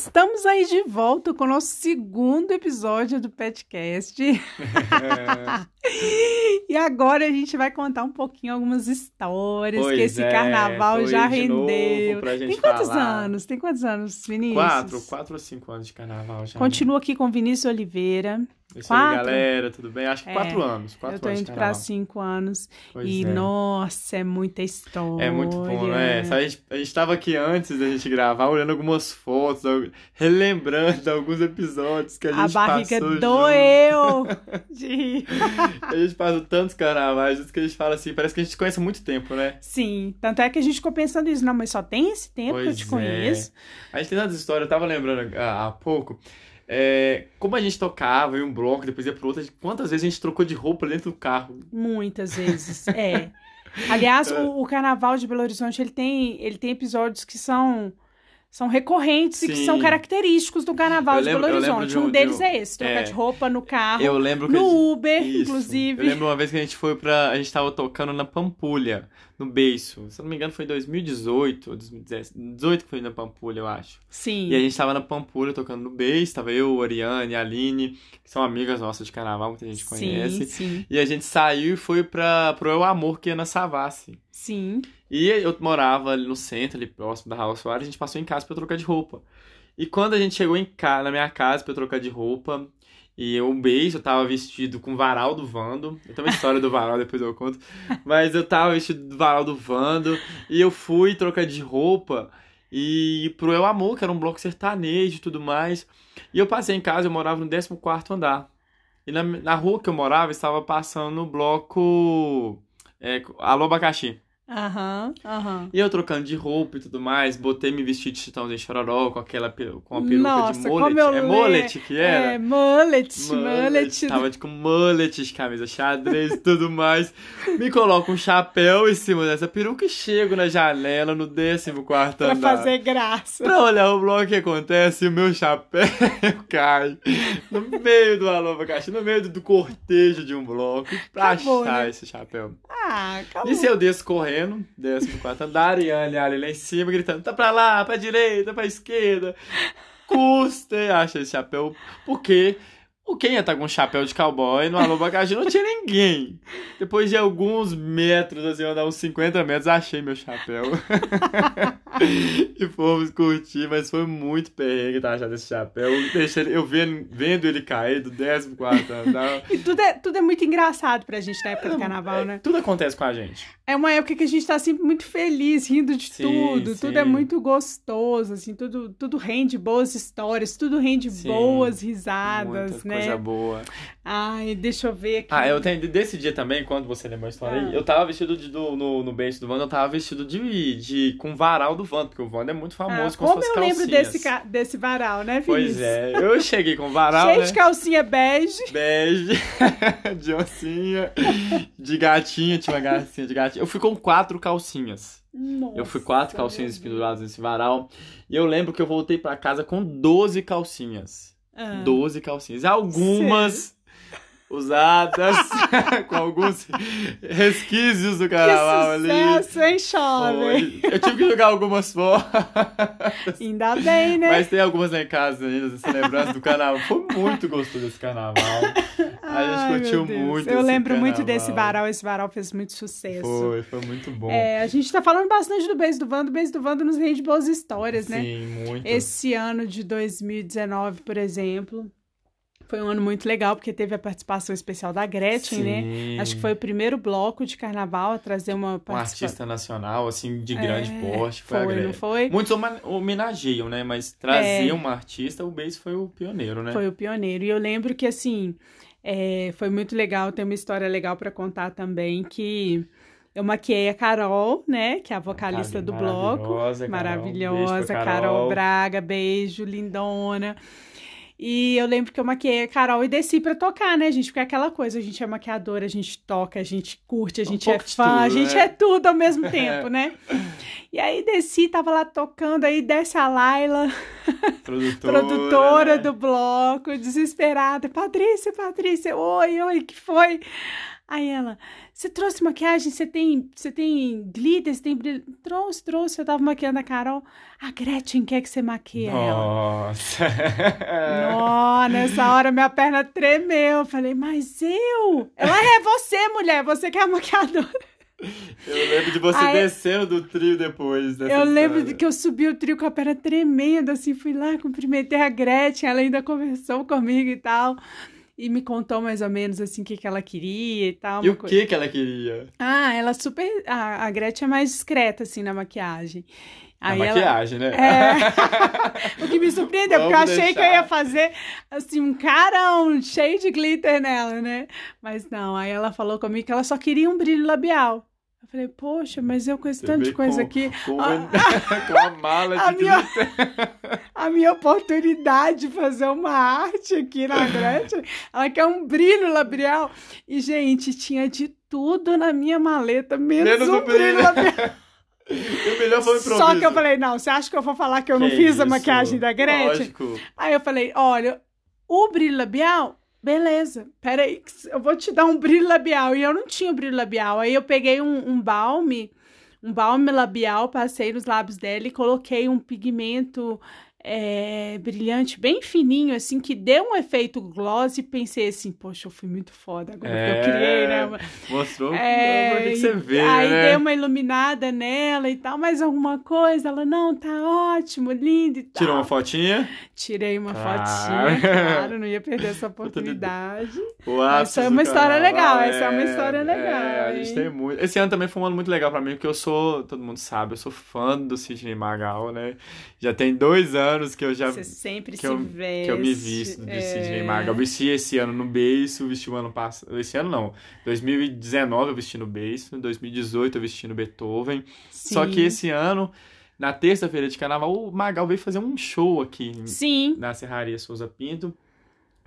estamos aí de volta com o nosso segundo episódio do Petcast. E agora a gente vai contar um pouquinho algumas histórias pois que esse é, carnaval já rendeu. Tem quantos falar. anos? Tem quantos anos, Vinícius? Quatro, quatro ou cinco anos de carnaval já. Continua aqui com Vinícius Oliveira. Isso aí, galera, tudo bem? Acho que é, quatro anos. Quatro eu tô anos indo para cinco anos. Pois e, é. nossa, é muita história. É muito bom, né? A gente, a gente tava aqui antes da gente gravar, olhando algumas fotos, relembrando alguns episódios que a gente A barriga passou doeu! De... a gente passou tantos carnavais, que a gente fala assim, parece que a gente conhece há muito tempo, né? Sim, tanto é que a gente ficou pensando isso, não, mas só tem esse tempo pois que eu te conheço. É. A gente tem tantas histórias, eu tava lembrando há, há pouco, é, como a gente tocava em um bloco, depois ia pro outro, quantas vezes a gente trocou de roupa dentro do carro? Muitas vezes, é. Aliás, o, o, Carnaval de Belo Horizonte, ele tem, ele tem episódios que são são recorrentes Sim. e que são característicos do Carnaval eu de lembro, Belo Horizonte. De um, um, deles de um, é esse, trocar é, de roupa no carro, eu lembro no gente, Uber, isso. inclusive. Eu lembro uma vez que a gente foi pra... A gente tava tocando na Pampulha, no Beiço. Se eu não me engano foi em 2018 ou 2018 que foi na Pampulha, eu acho. Sim. E a gente tava na Pampulha tocando no Beiço, tava eu, a Aline, que são amigas nossas de Carnaval, muita gente conhece. Sim, sim. E a gente saiu e foi pra, pro Eu Amor, que ia na Savassi. Sim. E eu morava ali no centro, ali próximo da Raul Soares, a gente passou em casa pra trocar de roupa. E quando a gente chegou em casa, na minha casa pra trocar de roupa, e eu, um beijo, eu tava vestido com varal do Vando. Eu tenho uma história do varal, depois eu conto. Mas eu tava vestido do varal do Vando, e eu fui trocar de roupa, e pro Eu Amor, que era um bloco sertanejo e tudo mais. E eu passei em casa, eu morava no 14º andar. E na, na rua que eu morava, estava passando o bloco... É, Alô Abacaxi. Aham, uhum, aham. Uhum. E eu trocando de roupa e tudo mais, botei me vestir de chitãozinho chororó com aquela com a peruca Nossa, de mullet. é le... mullet que era? É, mullet, mullet. mullet. Tava de, com mullet, de camisa xadrez e tudo mais. Me coloco um chapéu em cima dessa peruca e chego na janela no 14 quarto andar. Pra fazer graça. Pra olhar o bloco que acontece, o meu chapéu cai no meio do alô abacaxi, no meio do cortejo de um bloco. Pra acabou, achar né? esse chapéu. Ah, acabou. E se eu desço correndo, décimo quarto andar, e a ali lá em cima, gritando, tá pra lá, pra direita, pra esquerda. Custa acha esse chapéu, porque o quem ia estar com um chapéu de cowboy no Alô Bacaju não tinha ninguém. Depois de alguns metros, assim, andar uns 50 metros, achei meu chapéu. e fomos curtir, mas foi muito perrengue tá achando esse chapéu. Deixei, eu vendo, vendo ele cair do 14 andar. E tudo é, tudo é muito engraçado pra gente na época do carnaval, né? Tudo acontece com a gente. É uma época que a gente tá sempre muito feliz, rindo de Sim, tudo. sim. Tudo é muito gostoso, assim, tudo, tudo rende boas histórias, tudo rende Sim, boas risadas, né? Coisa boa. Ai, deixa eu ver aqui. Ah, eu tenho desse dia também, quando você lembrou a história Ah. aí, eu tava vestido de, do, no, no beijo do Wanda, eu tava vestido de, de com varal do Wanda, porque o Wanda é muito Ah, famoso com como suas eu lembro calcinhas. desse, desse varal, né, Pois Vinícius? é, eu cheguei com varal, Cheio né? de calcinha bege. Bege, de oncinha, de gatinha, tinha uma gatinha de gatinha. Eu fui com quatro calcinhas. Nossa, Eu fui quatro calcinhas penduradas nesse varal. E eu lembro que eu voltei pra casa com 12 calcinhas. Ah. 12 calcinhas. Algumas usadas, com alguns resquícios do carnaval ali. Que sucesso, hein, Chove? Eu tive que jogar algumas fora. Ainda bem, né? Mas tem algumas lá em casa ainda, essa lembrança do carnaval. Foi muito gostoso esse carnaval. A Ai, gente curtiu muito Eu lembro muito carnaval. desse varal. Esse varal fez muito sucesso. Foi, foi muito bom. É, a gente tá falando bastante do beijo do Vando. O beijo do Vando nos rende boas histórias, né? Sim, muito. Esse ano de 2019, por exemplo, foi um ano muito legal, porque teve a participação especial da Gretchen, né? Sim. Acho que foi o primeiro bloco de carnaval a trazer uma um participação. artista nacional, assim, de grande É, porte. Foi, a Foi, Gretchen. não foi? Muitos homenageiam, né? Mas trazer É. uma artista, o Base foi o pioneiro, né? Foi o pioneiro. E eu lembro que, assim, é, foi muito legal, tem uma história legal para contar também, que eu maquiei a Carol, né? Que é a vocalista do bloco. Maravilhosa, Carol. Maravilhosa, Beijo. Carol. Braga, beijo, lindona. E eu lembro que eu maquiei a Carol e desci pra tocar, né, gente? Porque é aquela coisa, a gente é maquiadora, a gente toca, a gente curte, a Um gente é pouco de fã, a tudo, gente né? é tudo ao mesmo tempo, né? E aí desci, tava lá tocando, aí desce a Laila, Produtora, produtora né? do bloco, desesperada. Patrícia, Patrícia, oi, oi, que foi? Aí ela, você trouxe maquiagem? Você tem, você tem glitter? Você tem brilho? Trouxe, trouxe. Eu tava maquiando a Carol. A Gretchen quer que você maquie ela. Nossa. Nossa, nessa hora minha perna tremeu. Eu falei, mas eu? Ela é você, mulher. Você que é a maquiadora. Eu lembro de você Aí- descendo do trio depois dessa Eu lembro de que eu subi o trio com a perna tremenda, assim, fui lá, cumprimentei a Gretchen, ela ainda conversou comigo e tal. E me contou mais ou menos, assim, o que, que ela queria e tal. E o coisa. que que ela queria? Ah, ela super. A, a Gretchen é mais discreta, assim, na maquiagem. Aí ela. maquiagem, né? É. o que me surpreendeu, porque eu Vamos achei que eu deixar. ia fazer, assim, um carão cheio de glitter nela, né? Mas não, aí ela falou comigo que ela só queria um brilho labial. Falei, poxa, mas eu Você tanto de coisa com- aqui, Com, Ah. com a mala A de minha- a minha oportunidade de fazer uma arte aqui na Gretchen, ela quer um brilho labial. E, gente, tinha de tudo na minha maleta, menos, Menos um o brilho. brilho labial. O melhor foi o improviso. Só que eu falei, não, você acha que eu vou falar que eu não Que fiz a isso? maquiagem da Gretchen? Lógico. Aí eu falei, olha, o brilho labial, beleza, peraí, eu vou te dar um brilho labial. E eu não tinha o brilho labial. Aí eu peguei um, um balme, um balme labial, passei nos lábios dela e coloquei um pigmento é, brilhante, bem fininho, assim, que deu um efeito gloss e pensei assim, poxa, eu fui muito foda agora que É. eu criei, né? Mostrou É, o que, que você vê, aí né? dei uma iluminada nela e tal, mais alguma coisa? Ela, não, tá ótimo, lindo e tal. Tirou uma fotinha. Tirei uma Claro. fotinha, claro, não ia perder essa oportunidade. Essa é uma história carnaval, legal, essa é uma história legal, É, a gente tem muito. Esse ano também foi um ano muito legal pra mim, porque eu sou, todo mundo sabe, eu sou fã do Sidney Magal, né? Já tem dois anos que eu já Você sempre que se eu, veste. que eu me visto de é. Sidney Magal. Eu vesti esse ano no beiço, vesti o ano passado. Esse ano não. 2019 eu vesti no beiço, 2018 eu vesti no Beethoven. Só Sim. que esse ano, na terça-feira de carnaval, o Magal veio fazer um show aqui Sim, na Serraria Souza Pinto.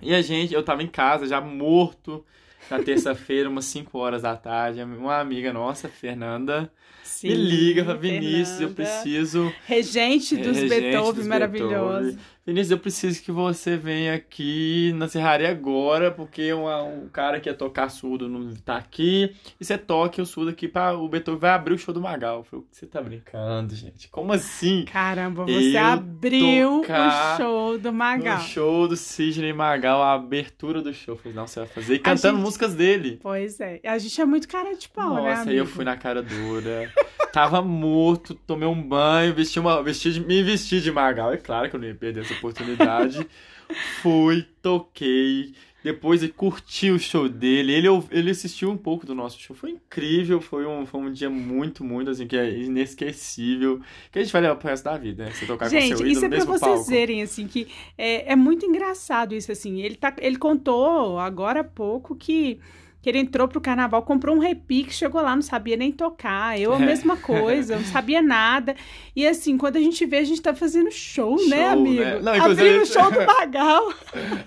E a gente, eu tava em casa já morto na terça-feira, umas 5 horas da tarde. Uma amiga nossa, Fernanda, sim. me liga, fala, Vinícius, eu preciso. Regente dos Regente Beethoven, dos maravilhoso. Beethoven. Vinícius, eu preciso que você venha aqui na Serraria agora, porque uma- um cara que ia tocar surdo não tá aqui. E você toque o surdo aqui para o Beethoven vai abrir o show do Magal. Eu falei, você tá brincando, gente? Como assim? Caramba, você Eu abriu o show do Magal. No show do Sidney Magal, a abertura do show. Eu falei, não, você vai fazer. E cantando gente- músicas dele. Pois é. A gente é muito cara de pau, né, Nossa, aí eu fui na cara dura. Tava morto, tomei um banho, vesti uma, vesti de, me vesti de Magal. É claro que eu não ia perder essa oportunidade. Fui, toquei. Depois eu curti o show dele. Ele, ele assistiu um pouco do nosso show. Foi incrível. Foi um, foi um dia muito, muito, assim, que é inesquecível. Que a gente vai levar pro resto da vida, né? Você tocar com Gente, seu ídolo isso no é pra vocês palco. verem, assim, que é, é muito engraçado isso, assim. Ele, tá, ele contou agora há pouco que, que ele entrou pro carnaval, comprou um repique, chegou lá, não sabia nem tocar. Eu, a É. mesma coisa, não sabia nada. E, assim, quando a gente vê, a gente tá fazendo show, né, Show, amigo? né? Não, Abrindo o a gente- show do Magal.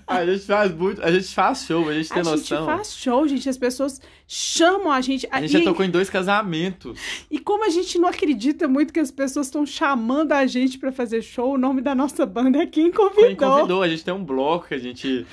A gente faz muito. A gente faz show, a gente tem a noção. gente faz show, gente. As pessoas chamam a gente. A gente e, já tocou em dois casamentos. e como a gente não acredita muito que as pessoas estão chamando a gente pra fazer show, o nome da nossa banda é Quem Quem Convidou. convidou, a gente tem um bloco a gente.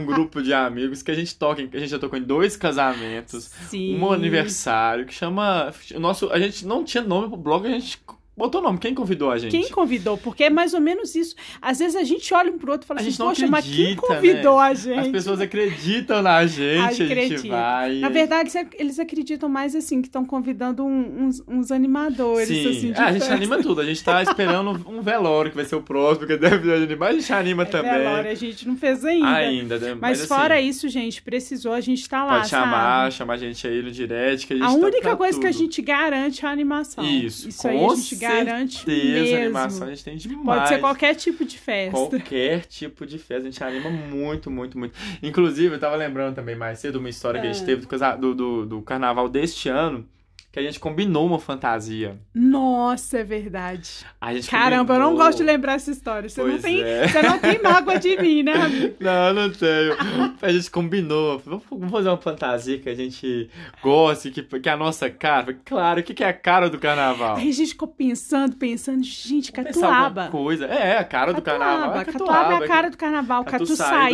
Um grupo de amigos que a gente toca. A gente já tocou em dois casamentos, Sim. um aniversário, que chama. O nosso. A gente não tinha nome pro bloco, a gente botou nome. Quem convidou a gente? Quem convidou? Porque é mais ou menos isso. Às vezes a gente olha um pro outro e fala A assim, gente não poxa, mas quem acredita, convidou né? a gente? As pessoas acreditam na gente, a gente vai. Na verdade, eles acreditam mais assim, que estão convidando um- uns, uns animadores, Sim, assim, Ah, a gente anima tudo. A gente tá esperando um velório que vai ser o próximo, que deve animar. A gente anima É também. velório, a gente não fez ainda. Ainda, né? Mas, assim, fora isso, gente, precisou, a gente tá lá, Pode chamar, sabe? chamar a gente aí no direct. A, A tá única coisa que a tudo. gente garante é a animação. Isso, Isso com aí a gente garante certeza, mesmo. animação a gente tem demais. Pode ser qualquer tipo de festa. Qualquer tipo de festa, a gente anima muito, muito, muito. Inclusive, eu tava lembrando também mais cedo uma história que a gente Ah. teve do, do, do carnaval deste ano, que a gente combinou uma fantasia. Nossa, é verdade. Caramba, eu não combinou- gosto de lembrar essa história. Você, não Pois tem, é. você não tem mágoa de mim, né, amigo? Não, não tenho. A gente combinou. Vamos fazer uma fantasia que a gente goste, que, que é a nossa cara. Claro, o que que é a cara do carnaval? Aí a gente ficou pensando, pensando, gente, Vamos catuaba. coisa. É, a cara do carnaval. É Catuaba é a cara do carnaval. Do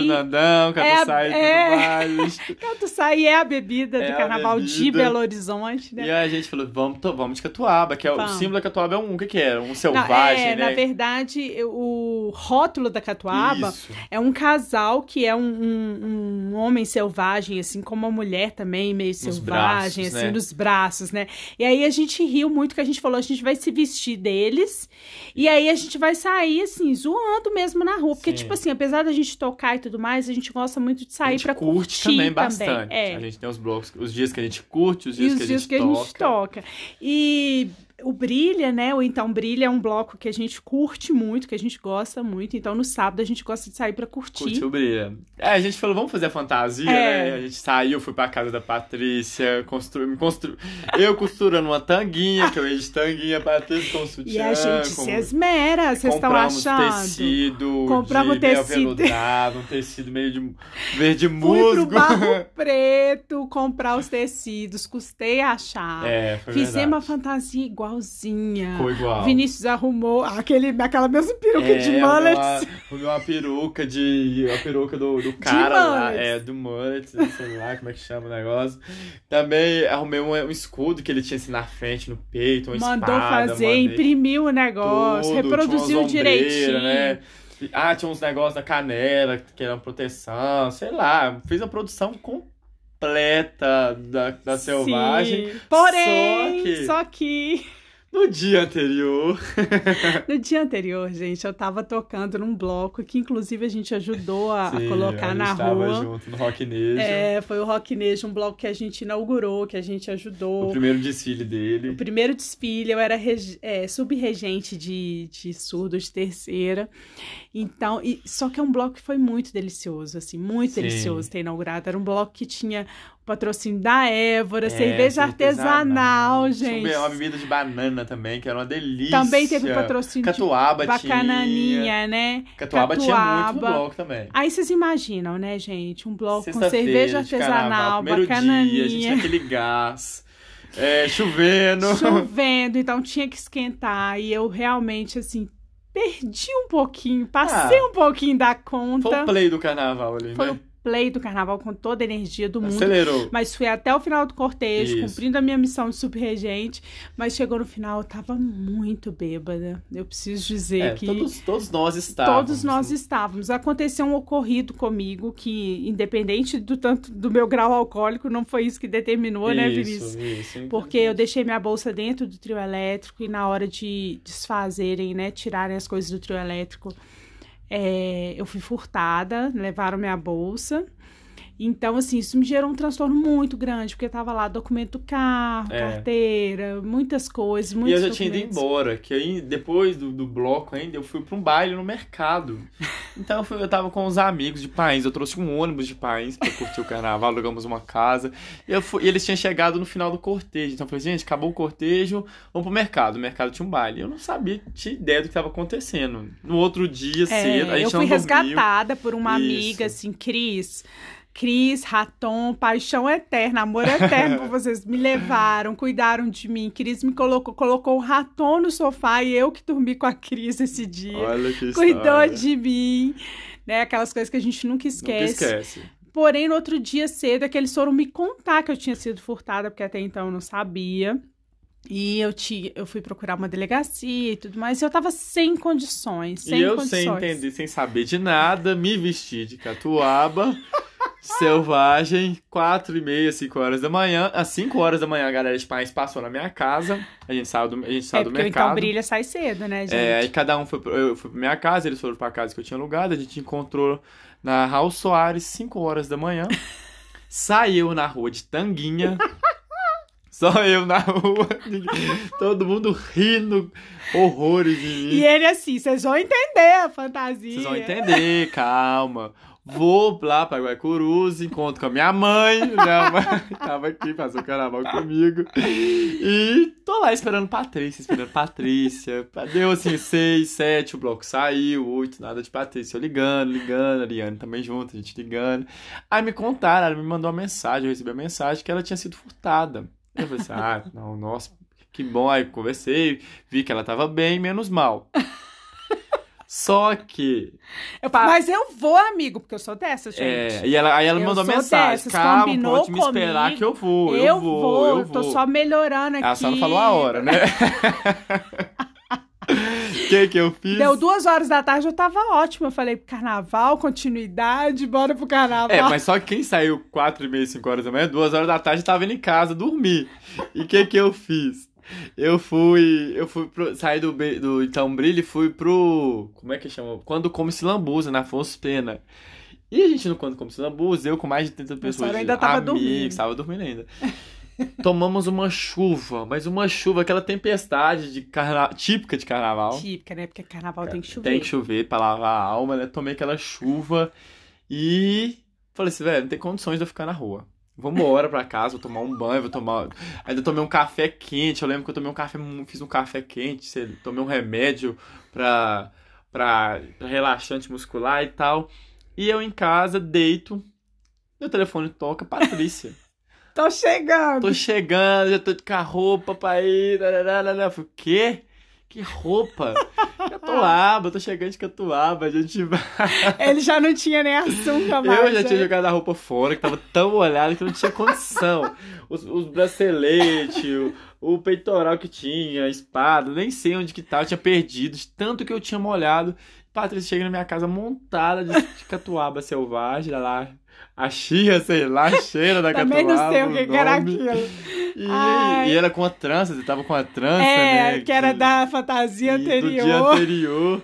Nandão, Catuçaí É, é. tudo mais. Catuçaí é a bebida É do a carnaval de bebida. Belo Horizonte, né? Gente falou, vamos, vamos de catuaba, que é o Vamos. símbolo da catuaba é um, o que que era? Um selvagem, é, né? Na verdade, o rótulo da catuaba Isso. é um casal que é um, um- um homem selvagem, assim como a mulher também, meio selvagem, braços, assim, né? nos braços, né? E aí a gente riu muito que a gente falou, a gente vai se vestir deles e aí a gente vai sair, assim, zoando mesmo na rua. Porque, Sim. tipo assim, apesar da gente tocar e tudo mais, a gente gosta muito de a sair gente pra curte curtir também bastante. É. A gente tem os blocos, os dias que a gente curte, os dias os que a dias gente que a toca. Toca. E o Brilha, né? O Então Brilha é um bloco que a gente curte muito, que a gente gosta muito. Então no sábado a gente gosta de sair pra curtir. Curtiu brilha. É, a gente falou, vamos fazer a fantasia, É. né? A gente saiu, fui pra casa da Patrícia, constru... me constru... eu costurando uma tanguinha, que eu ia de tanguinha, a Patrícia com sutiã. E a gente com... se esmera, vocês estão Compramos achando? tecido Compramos de tecido. veludado, um tecido meio de verde Fui musgo. pro Barro Preto comprar os tecidos, custei achar. É, foi Fizemos verdade. uma fantasia igualzinha. Ficou igual. Vinícius arrumou aquele, aquela mesma peruca É, de arrumei mullets. Uma, arrumei uma peruca de. A peruca do, do cara lá. É, do mullet, sei lá como é que chama o negócio. Também arrumei um, um escudo que ele tinha assim na frente, no peito, uma Mandou espada. fazer, imprimiu o negócio, tudo, reproduziu direitinho. Né? Ah, tinha uns negócios da canela que era uma proteção, sei lá. Fiz a produção completa da, da selvagem. Sim. Porém, Só que- só que No dia anterior. no dia anterior, gente, eu tava tocando num bloco que inclusive a gente ajudou a, a Sim, colocar a gente na tava rua. junto no Rock Nation. É, foi o Rock Nation, um bloco que a gente inaugurou, que a gente ajudou. O primeiro desfile O dele. primeiro desfile, eu era reg- é, subregente de, de surdo de terceira. Então, e- só que é um bloco que foi muito delicioso, assim, muito Sim. delicioso ter inaugurado. Era um bloco que tinha o patrocínio da Évora, É, cerveja artesanal, Tinha gente. uma bebida de banana também, que era uma delícia. Também teve patrocínio Catuaba de bacananinha, tinha. né? Catuaba, tinha muito no Catuaba. bloco também. Aí vocês imaginam, né, gente? Um bloco com cerveja de carnaval, artesanal, primeiro dia, a gente bacananinha. naquele gás, é, chovendo. chovendo, então tinha que esquentar. E eu realmente, assim, perdi um pouquinho, passei Ah, um pouquinho da Foi conta. o play do carnaval ali, Foi né? o play do carnaval com toda a energia do mundo. Acelerou. Mas fui até o final do cortejo, Isso. cumprindo a minha missão de subregente. Mas chegou no final, eu tava muito bêbada. Eu preciso dizer É, que. todos, todos nós estávamos. Todos nós estávamos. Aconteceu um ocorrido comigo que, independente do tanto do meu grau alcoólico, não foi isso que determinou, né, Vinícius? Isso, isso. Porque eu deixei minha bolsa dentro do trio elétrico e na hora de desfazerem, né, tirarem as coisas do trio elétrico, é, eu fui furtada, levaram minha bolsa. Então, assim, isso me gerou um transtorno muito grande, porque tava lá documento do carro, É. carteira, muitas coisas, E muitos eu já tinha ido documentos. embora, que aí depois do, do bloco ainda eu fui pra um baile no mercado. Então eu, fui- eu tava com os amigos de Pains, eu trouxe um ônibus de Pains pra curtir o carnaval, alugamos uma casa. E, eu fui- e eles tinham chegado no final do cortejo. Então eu falei, gente, acabou o cortejo, vamos pro mercado. O mercado tinha um baile. Eu não sabia, tinha ideia do que tava acontecendo. No outro dia, É, cedo, a gente eu fui dormiu. resgatada por uma Isso. amiga, assim, Cris. Cris, Raton, paixão eterna, amor eterno por vocês. Me levaram, cuidaram de mim. Cris me colocou, colocou o Raton no sofá e eu que dormi com a Cris esse dia. Olha que Cuidou história. de mim. Né, aquelas coisas que a gente nunca Nunca esquece. esquece. Porém, no outro dia cedo, é que eles foram me contar que eu tinha sido furtada, porque até então eu não sabia. E eu, ti, eu fui procurar uma delegacia e tudo mais, e eu tava sem condições, sem e eu, condições. sem entender, sem saber de nada, me vesti de catuaba, selvagem, quatro e meia, cinco horas da manhã. Às cinco horas da manhã, a galera de pais passou na minha casa. A gente saiu do, a gente saiu É do mercado. Então Brilha sai cedo, né, gente? É, aí cada um foi, eu fui pra minha casa, eles foram pra casa que eu tinha alugado. A gente encontrou na Raul Soares, 5 horas da manhã. Saiu na rua de Tanguinha. Só eu na rua, todo mundo rindo, horrores de mim. E ele assim, vocês vão entender a fantasia. Vocês vão entender, calma. Vou lá pra Guaicurus, encontro com a minha mãe. Minha mãe tava aqui, passou o carnaval comigo. E tô lá esperando Patrícia, esperando Patrícia. Deu assim, seis, sete, o bloco saiu, oito, nada de Patrícia. Eu ligando, ligando, a Liane também junto, a gente ligando. Aí me contaram, ela me mandou uma mensagem, eu recebi a mensagem que ela tinha sido furtada. Eu falei assim, ah, não, nossa, que bom. Aí conversei, vi que ela tava bem, menos mal. Só que. Eu, mas eu vou, amigo, porque eu sou dessas, gente. É, e ela, aí ela eu mandou mensagem. Dessas, Calma, combinou pode me esperar comigo, que eu vou. Eu, eu vou, vou, eu tô vou. só melhorando aqui. Ela só não falou a hora, né? O que que eu fiz? Deu duas horas da tarde, eu tava ótimo. Eu falei, carnaval, continuidade, bora pro carnaval. É, mas só que quem saiu quatro e meia, cinco horas da manhã, duas horas da tarde, tava indo em casa dormir. E o que que eu fiz? Eu fui. Eu fui pro. Saí do, do Então Brilho e fui pro. Como é que chama? Quando come se lambuza, na Afonso Pena. E a gente no Quando Come se lambuza, eu com mais de 30 pessoas. ainda tava amigos, dormindo. Tava dormindo ainda. Tomamos uma chuva, mas uma chuva, aquela tempestade de carna... típica de carnaval. Típica, né? Porque carnaval tem que chover. Tem que chover pra lavar a alma, né? Tomei aquela chuva e falei assim, velho, não tem condições de eu ficar na rua. Vou embora pra casa, vou tomar um banho, vou tomar. Ainda tomei um café quente. Eu lembro que eu tomei um café, fiz um café quente, tomei um remédio pra, pra, pra relaxante muscular e tal. E eu em casa, deito, meu telefone toca, Patrícia. Tô chegando. Tô chegando, já tô com a roupa pra ir. Eu falei, o quê? Que roupa? Catuaba, tô chegando de Catuaba, a gente vai. Ele já não tinha nem açúcar mais. Eu já né? tinha jogado a roupa fora, que tava tão molhado que não tinha condição. Os, os braceletes, o, o peitoral que tinha, a espada, nem sei onde que tava, eu tinha perdido, de tanto que eu tinha molhado. Patrícia chega na minha casa montada de, de catuaba selvagem, lá, a chia, sei lá, cheira da Também catuaba. não sei o que, que era aquilo. E, Ai. E era com a trança, você tava com a trança, É, né? que era da fantasia e Do dia anterior. anterior.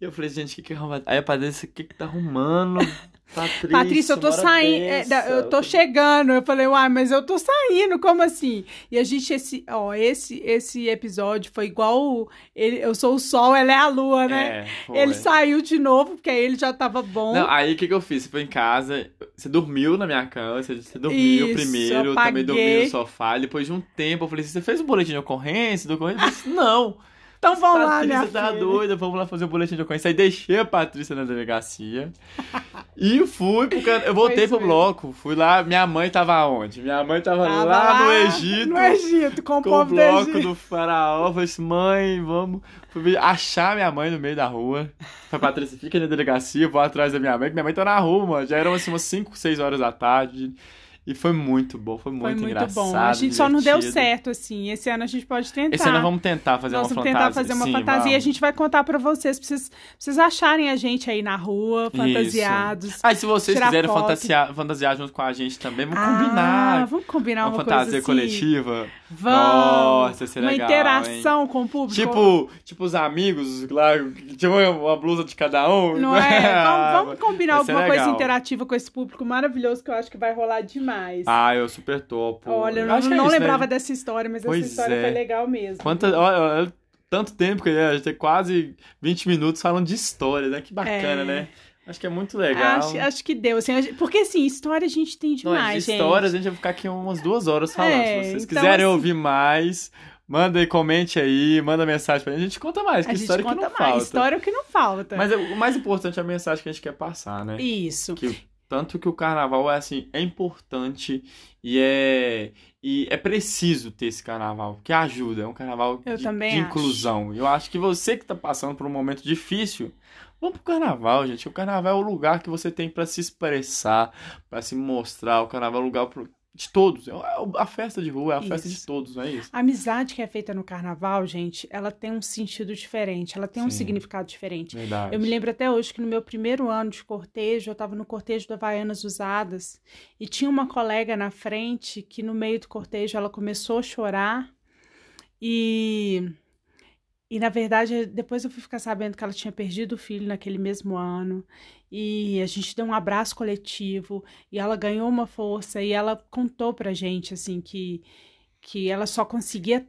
E eu falei, gente, o que que arruma? Aí a Patrícia, o que que tá arrumando? Patrícia, Patrícia, eu tô saindo, é, eu tô chegando. Eu falei, uai, mas eu tô saindo, como assim? E a gente, esse, ó, esse, esse episódio foi igual o- ele, eu sou o sol, ela é a lua, né? É, ele saiu de novo, porque aí ele já tava bom. Não, aí o que que eu fiz? Você foi em casa, você dormiu na minha cama, você, você dormiu Isso, primeiro, eu também dormi apaguei. no sofá. e Depois de um tempo, eu falei você fez o boletim de ocorrência? Do ocorrência? Eu disse, não. Então vamos lá, minha Patrícia tá filha. doida, vamos lá fazer o boletim de ocorrência. Aí deixei a Patrícia na delegacia e fui pro can... Eu voltei pro é. bloco. Fui lá, minha mãe tava onde? Minha mãe tava, Tava lá, no Egito. No Egito, com o Com o povo do bloco Egito. do faraó, falei assim, mãe, vamos. Fui achar minha mãe no meio da rua. Falei, Patrícia, fica na delegacia, vou atrás da minha mãe, que minha mãe tá na rua, mano. Já eram assim, umas 5, 6 horas da tarde. E foi muito bom, foi muito, Foi muito engraçado. bom. A gente só não deu divertido. certo, assim. Esse ano a gente pode tentar. Esse ano vamos tentar fazer Nós uma vamos fantasia. tentar fazer uma Sim, fantasia e a vamos. gente vai contar pra vocês, pra vocês, pra vocês acharem a gente aí na rua, fantasiados. Ah, e se vocês quiserem foto. fantasiar, fantasiar junto com a gente também, vamos Ah, combinar. vamos combinar uma, uma, fantasia coisa assim. coletiva. Vamos. Nossa, ia ser uma legal, interação com o público. Tipo, tipo os amigos lá, tipo uma blusa de cada um. Não é? Vamos, vamos combinar alguma coisa legal. interativa com esse público maravilhoso que eu acho que vai rolar demais. Ah, eu super topo. Olha, eu Eu não, acho que é não isso, né? lembrava dessa história, mas Pois essa história é. foi legal mesmo. Quanta, olha, olha, tanto tempo que a gente tem quase 20 minutos falando de história, né? Que bacana, É. né? Acho que é muito legal. Acho, acho que deu, assim, gente- porque assim, história a gente tem Não, demais, de gente. histórias a gente vai ficar aqui umas duas horas falando. É, Se vocês então, quiserem assim- ouvir mais, manda aí, comente aí, manda mensagem pra gente. A gente conta mais, que A gente história que conta não mais. falta. História é o que não falta. Mas é- o mais importante é a mensagem que a gente quer passar, né? Isso. Que tanto que o carnaval é assim, é importante e é e é preciso ter esse carnaval, porque ajuda, é um carnaval de, de acho. inclusão. Eu acho que você que tá passando por um momento difícil, vamos pro carnaval, gente. O carnaval é o lugar que você tem pra se expressar, pra se mostrar. O carnaval é o lugar de todos. É a festa de rua, é a festa de Isso. todos, não é isso? A amizade que é feita no carnaval, gente, ela tem um sentido diferente, ela tem um Sim. significado diferente. Verdade. Eu me lembro até hoje que no meu primeiro ano de cortejo, eu estava no cortejo da Havaianas Usadas e tinha uma colega na frente que no meio do cortejo ela começou a chorar e e na verdade depois eu fui ficar sabendo que ela tinha perdido o filho naquele mesmo ano. E a gente deu um abraço coletivo e ela ganhou uma força e ela contou pra gente assim que que ela só conseguia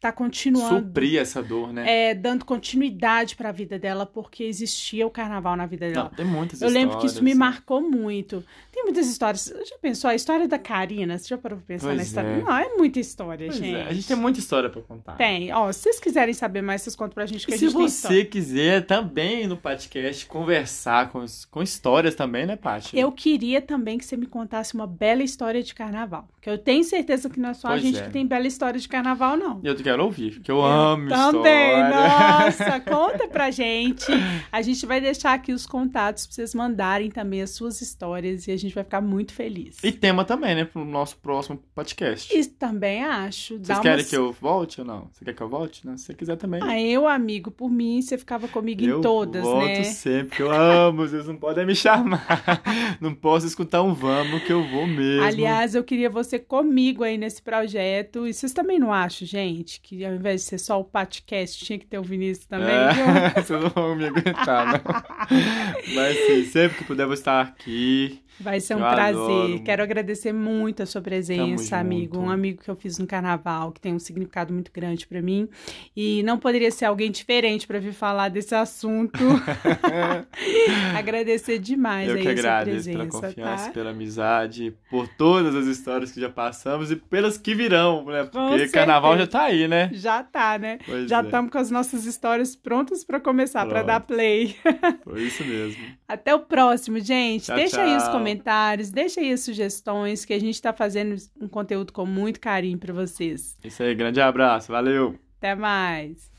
tá continuando Suprir essa dor, né? é, dando continuidade para a vida dela porque existia o carnaval na vida dela. Não, tem muitas Eu lembro que isso me histórias. marcou muito. Tem muitas histórias. Você já pensou? A história da Karina, você já parou pra pensar Pois na história? é. Não, é muita história, Pois gente. é, a gente tem muita história pra contar. Tem. Ó, se vocês quiserem saber mais, vocês contam pra gente que E a se gente tem você quiser também no podcast conversar com, com histórias também, né, Paty? Eu queria também que você me contasse uma bela história de carnaval. Que eu tenho certeza que não é só a Pois gente é. que tem bela história de carnaval, não. Eu quero ouvir, porque eu, amo Também, história. nossa, conta pra gente. A gente vai deixar aqui os contatos pra vocês mandarem também as suas histórias e a gente vai ficar muito feliz. E tema também, né, pro nosso próximo podcast. Isso também acho. Vocês querem umas- que eu volte ou não? Você quer que eu volte? Não, se você quiser também. Ah, eu, amigo, por mim, você ficava comigo eu em todas, volto né? sempre, que eu amo, vocês não podem me chamar. Não posso escutar um vamos que eu vou mesmo. Aliás, eu queria você comigo aí nesse projeto. E vocês também não acham, gente, que ao invés de ser só o podcast, tinha que ter o Vinícius também? viu? É, vocês não vão me aguentar, não. Mas sim, sempre que puder, vou estar aqui. Vai ser um Eu prazer. adoro. Quero agradecer muito a sua presença, Tamo amigo. junto. Um amigo que eu fiz no carnaval, que tem um significado muito grande pra mim. E não poderia ser alguém diferente pra vir falar desse assunto. agradecer demais eu aí que a sua agradeço pela presença, confiança, tá? pela amizade, por todas as histórias que já passamos e pelas que virão, né? Porque certeza. carnaval já tá aí, né? Já tá, né? Pois Já é, estamos com as nossas histórias prontas pra começar, pra Pronto. dar play. Foi isso mesmo. Até o próximo, gente. Tchau, deixa aí os tchau. Comentários, deixa aí as sugestões, que a gente tá fazendo um conteúdo com muito carinho pra vocês. Isso aí, grande abraço, valeu! Até mais.